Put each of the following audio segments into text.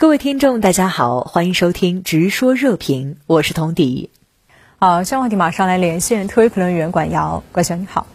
各位听众，大家好，欢迎收听《直说热评》，我是童迪。好，相关话题马上来连线特约评论员管瑶，管晓你好。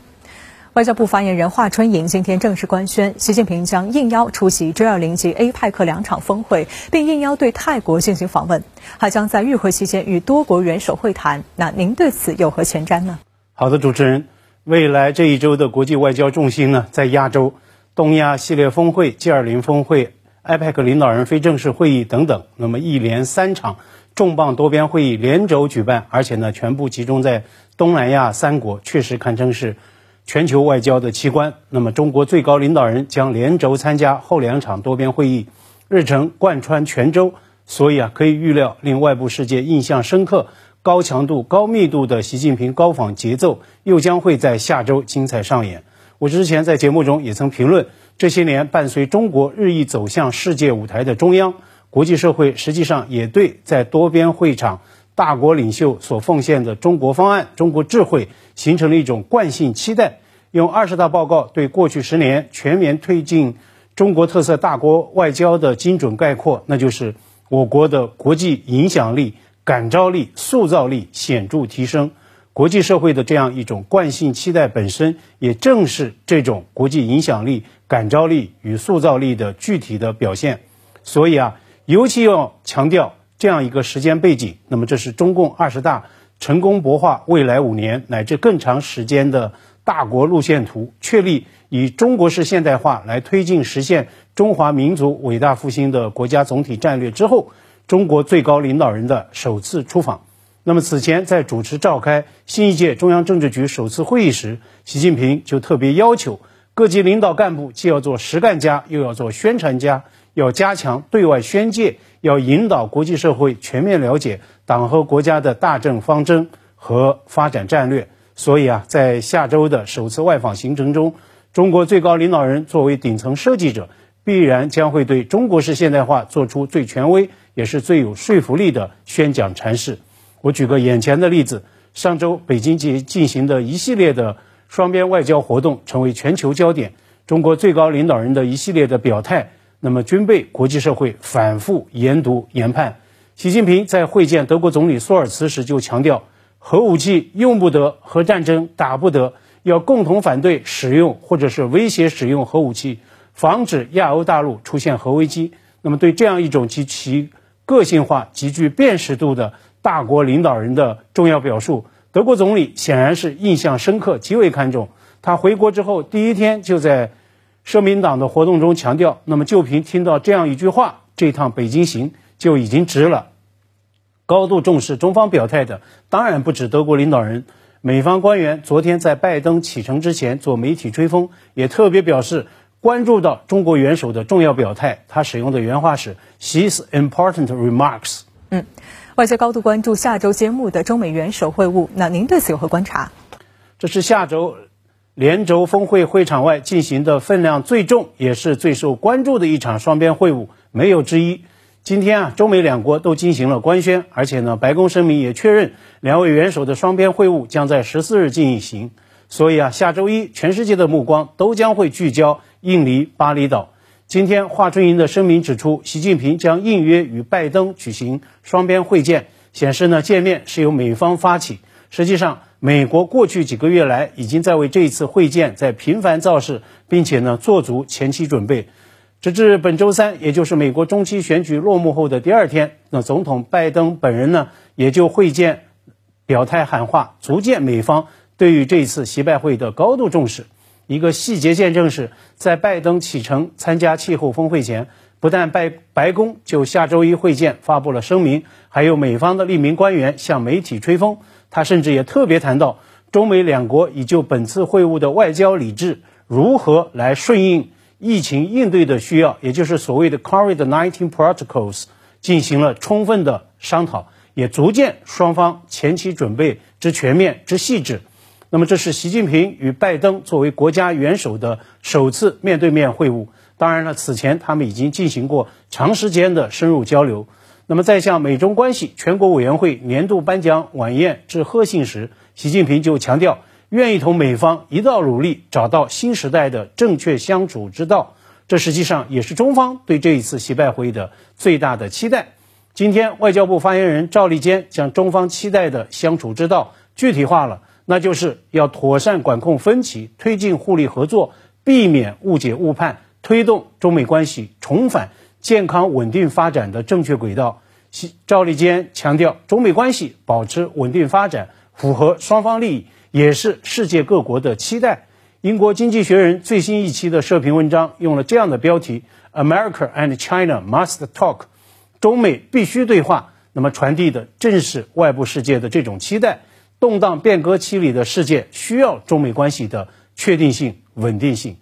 外交部发言人华春莹今天正式官宣，习近平将应邀出席 G20 及 APEC 两场峰会，并应邀对泰国进行访问，还将在与会期间与多国元首会谈。那您对此有何前瞻呢？好的，主持人，未来这一周的国际外交重心呢，在亚洲，东亚系列峰会、G20 峰会。IPEC 领导人非正式会议等等，那么一连三场重磅多边会议连轴举办，而且呢全部集中在东南亚三国，确实堪称是全球外交的奇观。那么中国最高领导人将连轴参加后两场多边会议，日程贯穿全周，所以啊可以预料，令外部世界印象深刻、高强度、高密度的习近平高访节奏又将会在下周精彩上演。我之前在节目中也曾评论。这些年，伴随中国日益走向世界舞台的中央，国际社会实际上也对在多边会场大国领袖所奉献的中国方案、中国智慧形成了一种惯性期待。用二十大报告对过去十年全面推进中国特色大国外交的精准概括，那就是我国的国际影响力、感召力、塑造力显著提升。国际社会的这样一种惯性期待本身，也正是这种国际影响力。感召力与塑造力的具体的表现，所以啊，尤其要强调这样一个时间背景。那么，这是中共二十大成功博化未来五年乃至更长时间的大国路线图，确立以中国式现代化来推进实现中华民族伟大复兴的国家总体战略之后，中国最高领导人的首次出访。那么，此前在主持召开新一届中央政治局首次会议时，习近平就特别要求。各级领导干部既要做实干家，又要做宣传家，要加强对外宣介，要引导国际社会全面了解党和国家的大政方针和发展战略。所以啊，在下周的首次外访行程中，中国最高领导人作为顶层设计者，必然将会对中国式现代化做出最权威也是最有说服力的宣讲阐释。我举个眼前的例子，上周北京进进行的一系列的。双边外交活动成为全球焦点，中国最高领导人的一系列的表态，那么均被国际社会反复研读研判。习近平在会见德国总理索尔茨时就强调，核武器用不得，核战争打不得，要共同反对使用或者是威胁使用核武器，防止亚欧大陆出现核危机。那么对这样一种极其个性化、极具辨识度的大国领导人的重要表述。德国总理显然是印象深刻，极为看重。他回国之后第一天就在社民党的活动中强调：“那么就凭听到这样一句话，这趟北京行就已经值了。”高度重视中方表态的当然不止德国领导人，美方官员昨天在拜登启程之前做媒体吹风，也特别表示关注到中国元首的重要表态。他使用的原话是 “his important remarks”。嗯。外界高度关注下周揭幕的中美元首会晤，那您对此有何观察？这是下周连轴峰会会场外进行的分量最重，也是最受关注的一场双边会晤，没有之一。今天啊，中美两国都进行了官宣，而且呢，白宫声明也确认两位元首的双边会晤将在十四日进行。所以啊，下周一全世界的目光都将会聚焦印尼巴厘岛。今天，华春莹的声明指出，习近平将应约与拜登举行双边会见，显示呢见面是由美方发起。实际上，美国过去几个月来已经在为这一次会见在频繁造势，并且呢做足前期准备。直至本周三，也就是美国中期选举落幕后的第二天，那总统拜登本人呢也就会见表态喊话，足见美方对于这一次习拜会的高度重视。一个细节见证是，在拜登启程参加气候峰会前，不但白白宫就下周一会见发布了声明，还有美方的一名官员向媒体吹风。他甚至也特别谈到，中美两国已就本次会晤的外交理智如何来顺应疫情应对的需要，也就是所谓的 COVID-19 protocols，进行了充分的商讨，也足见双方前期准备之全面之细致。那么，这是习近平与拜登作为国家元首的首次面对面会晤。当然了，此前他们已经进行过长时间的深入交流。那么，在向美中关系全国委员会年度颁奖晚宴致贺信时，习近平就强调，愿意同美方一道努力，找到新时代的正确相处之道，这实际上也是中方对这一次习拜会议的最大的期待。今天，外交部发言人赵立坚将中方期待的相处之道具体化了，那就是要妥善管控分歧，推进互利合作，避免误解误判，推动中美关系重返健康稳定发展的正确轨道。赵立坚强调，中美关系保持稳定发展，符合双方利益，也是世界各国的期待。英国经济学人最新一期的社评文章用了这样的标题：“America and China must talk”，中美必须对话。那么传递的正是外部世界的这种期待。动荡变革期里的世界需要中美关系的确定性、稳定性。